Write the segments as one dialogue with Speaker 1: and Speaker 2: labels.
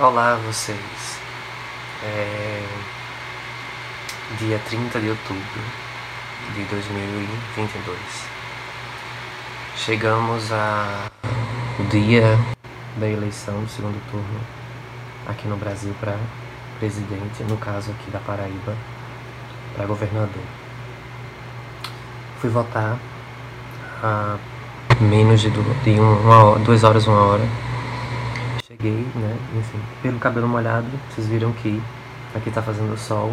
Speaker 1: Olá vocês. É dia 30 de outubro de 2022. Chegamos ao dia da eleição do segundo turno aqui no Brasil para presidente, no caso aqui da Paraíba, para governador. Fui votar há menos de, uma hora, duas horas, uma hora cheguei, né? Enfim, pelo cabelo molhado, vocês viram que aqui tá fazendo sol,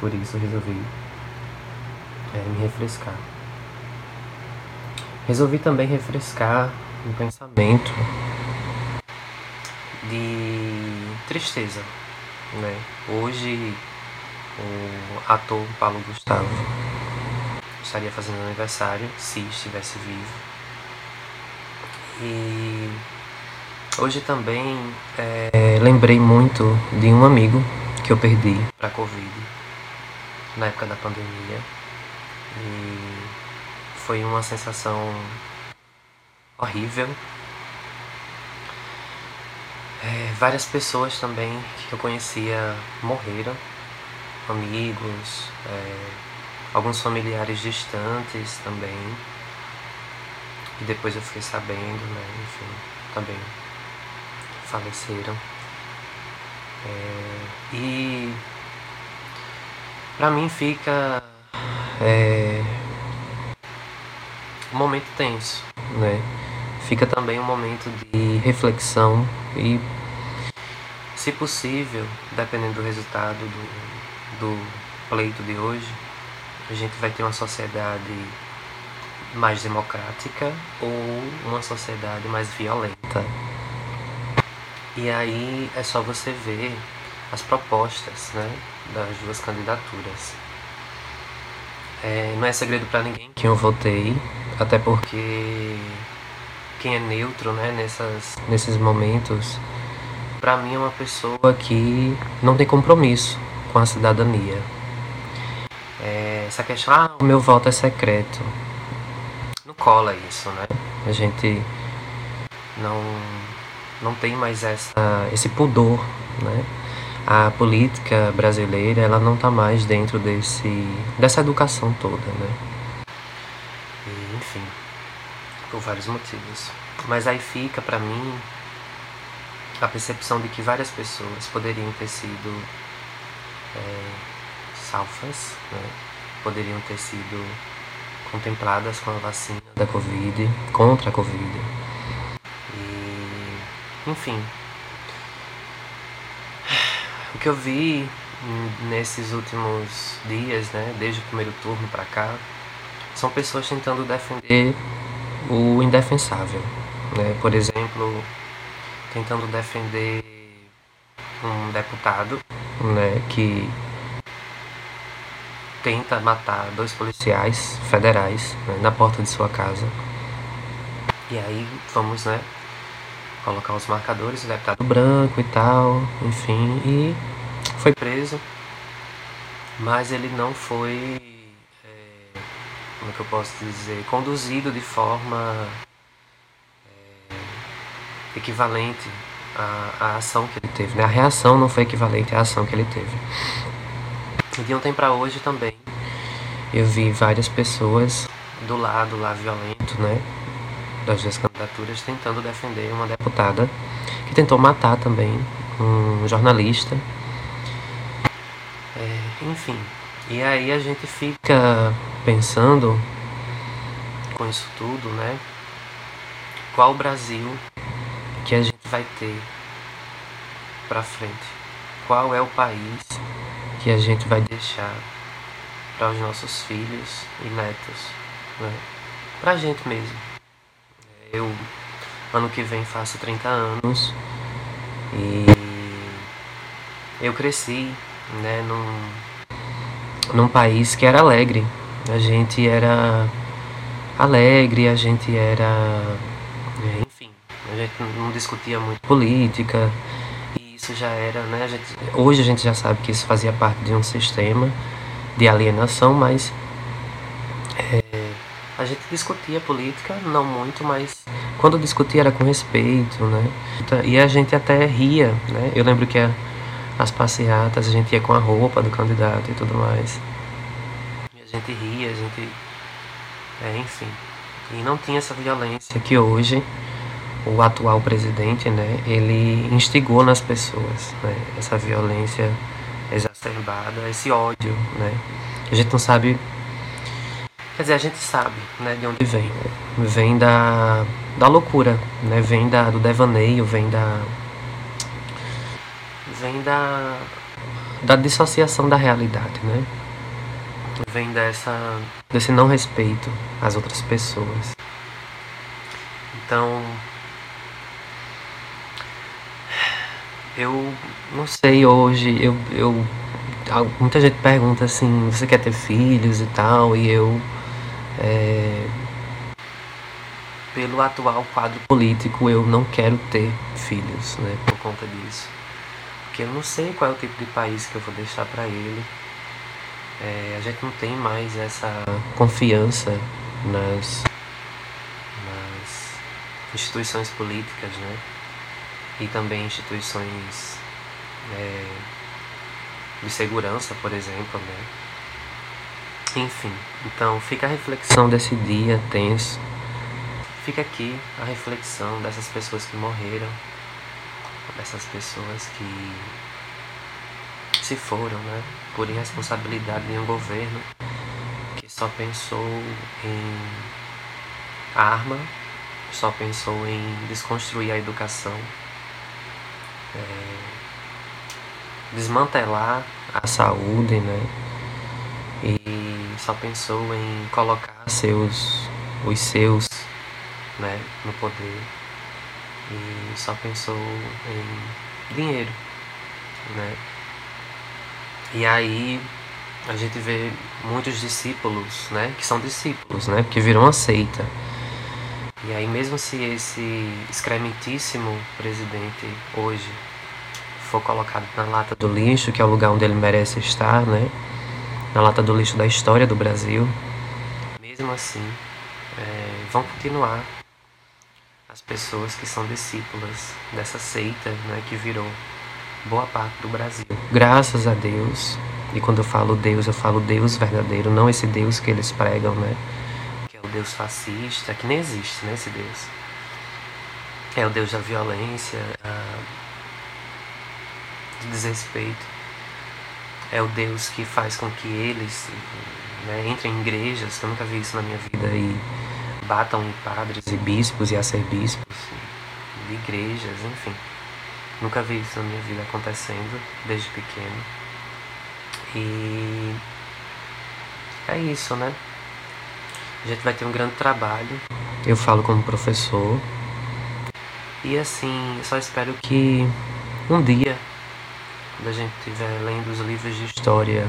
Speaker 1: por isso resolvi é, me refrescar. Resolvi também refrescar um pensamento de tristeza, né? Hoje o ator Paulo Gustavo estaria fazendo aniversário se estivesse vivo. E Hoje também é, lembrei muito de um amigo que eu perdi para Covid na época da pandemia. E foi uma sensação horrível. É, várias pessoas também que eu conhecia morreram, amigos, é, alguns familiares distantes também. E depois eu fiquei sabendo, né, enfim, também faleceram. É, e para mim fica é, um momento tenso, né? Fica também um momento de reflexão e, se possível, dependendo do resultado do, do pleito de hoje, a gente vai ter uma sociedade mais democrática ou uma sociedade mais violenta. E aí é só você ver as propostas né, das duas candidaturas. É, não é segredo para ninguém que eu votei, até porque quem é neutro né, nessas, nesses momentos, para mim é uma pessoa que não tem compromisso com a cidadania. É, essa questão, ah, o meu voto é secreto. Não cola isso, né? A gente não não tem mais essa, esse pudor, né? A política brasileira, ela não está mais dentro desse, dessa educação toda, né? E, enfim, por vários motivos. Mas aí fica para mim a percepção de que várias pessoas poderiam ter sido é, salvas, né? poderiam ter sido contempladas com a vacina da Covid, contra a Covid enfim. O que eu vi nesses últimos dias, né, desde o primeiro turno para cá, são pessoas tentando defender o indefensável, né? Por exemplo, tentando defender um deputado, né, que tenta matar dois policiais federais né, na porta de sua casa. E aí vamos, né, colocar os marcadores, o deputado branco e tal, enfim, e foi preso, mas ele não foi, é, como é que eu posso dizer, conduzido de forma é, equivalente à, à, ação que ele teve, né? A reação não foi equivalente à ação que ele teve. De ontem para hoje também, eu vi várias pessoas do lado lá violento, né? Das duas candidaturas tentando defender uma deputada que tentou matar também um jornalista. É, enfim, e aí a gente fica pensando com isso tudo, né? Qual o Brasil que a gente vai ter para frente? Qual é o país que a gente vai deixar para os nossos filhos e netos, né? Para a gente mesmo. Eu, ano que vem, faço 30 anos e eu cresci né, num, num país que era alegre. A gente era alegre, a gente era. É, enfim, a gente não discutia muito política. E isso já era, né? A gente, hoje a gente já sabe que isso fazia parte de um sistema de alienação, mas a gente discutia política, não muito, mas quando discutia era com respeito, né? E a gente até ria, né? Eu lembro que as passeatas a gente ia com a roupa do candidato e tudo mais. E a gente ria, a gente. É, enfim. E não tinha essa violência que hoje o atual presidente, né, ele instigou nas pessoas, né, essa violência exacerbada, esse ódio, né. A gente não sabe, quer dizer, a gente sabe, né, de onde vem. Vem da, da loucura, né, vem da, do devaneio, vem da, vem da, da dissociação da realidade, né. Vem dessa, desse não respeito às outras pessoas. Então, Eu não sei hoje, eu, eu muita gente pergunta assim, você quer ter filhos e tal, e eu é, pelo atual quadro político eu não quero ter filhos, né, por conta disso. Porque eu não sei qual é o tipo de país que eu vou deixar para ele. É, a gente não tem mais essa confiança nas, nas instituições políticas, né? e também instituições é, de segurança, por exemplo, né? Enfim, então fica a reflexão desse dia tenso. Fica aqui a reflexão dessas pessoas que morreram, dessas pessoas que se foram, né? Por irresponsabilidade de um governo que só pensou em arma, só pensou em desconstruir a educação é, desmantelar a saúde, né? Só pensou em colocar seus, os seus, né, no poder. E só pensou em dinheiro, né? E aí a gente vê muitos discípulos, né, que são discípulos, né, que viram uma seita. E aí mesmo se esse excrementíssimo presidente hoje for colocado na lata do lixo, que é o lugar onde ele merece estar, né? Na lata do lixo da história do Brasil. Mesmo assim, é, vão continuar as pessoas que são discípulas dessa seita, né? Que virou boa parte do Brasil. Graças a Deus, e quando eu falo Deus, eu falo Deus verdadeiro, não esse Deus que eles pregam, né? Que é o Deus fascista, que nem existe, né? Esse Deus. É o Deus da violência, de desrespeito. É o Deus que faz com que eles né, entrem em igrejas, eu nunca vi isso na minha vida, e batam em padres e bispos e arcebispos de igrejas, enfim. Nunca vi isso na minha vida acontecendo desde pequeno. E é isso, né? A gente vai ter um grande trabalho. Eu falo como professor. E assim, só espero que um dia quando a gente estiver lendo os livros de história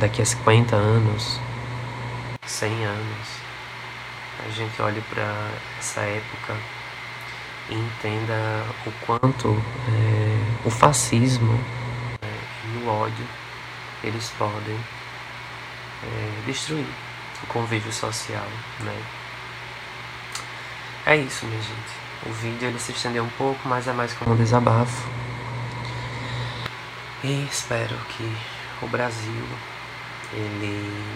Speaker 1: daqui a 50 anos, 100 anos, a gente olhe para essa época e entenda o quanto é, o fascismo é, e o ódio eles podem é, destruir o convívio social, né? É isso, minha gente. O vídeo ele se estendeu um pouco, mas é mais como um desabafo. E espero que o Brasil, ele,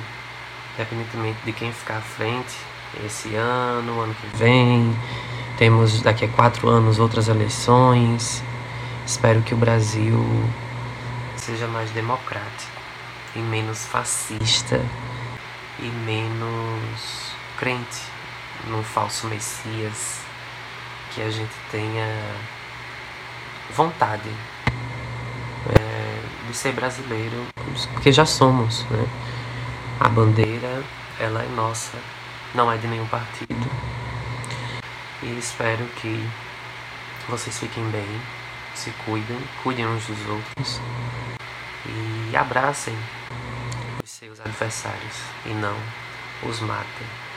Speaker 1: independentemente de quem ficar à frente, esse ano, ano que vem, temos daqui a quatro anos outras eleições. Espero que o Brasil seja mais democrático e menos fascista e menos crente num falso Messias, que a gente tenha vontade ser brasileiro, porque já somos, né? A bandeira, ela é nossa, não é de nenhum partido. E espero que vocês fiquem bem, se cuidem, cuidem uns dos outros e abracem os seus adversários e não os matem.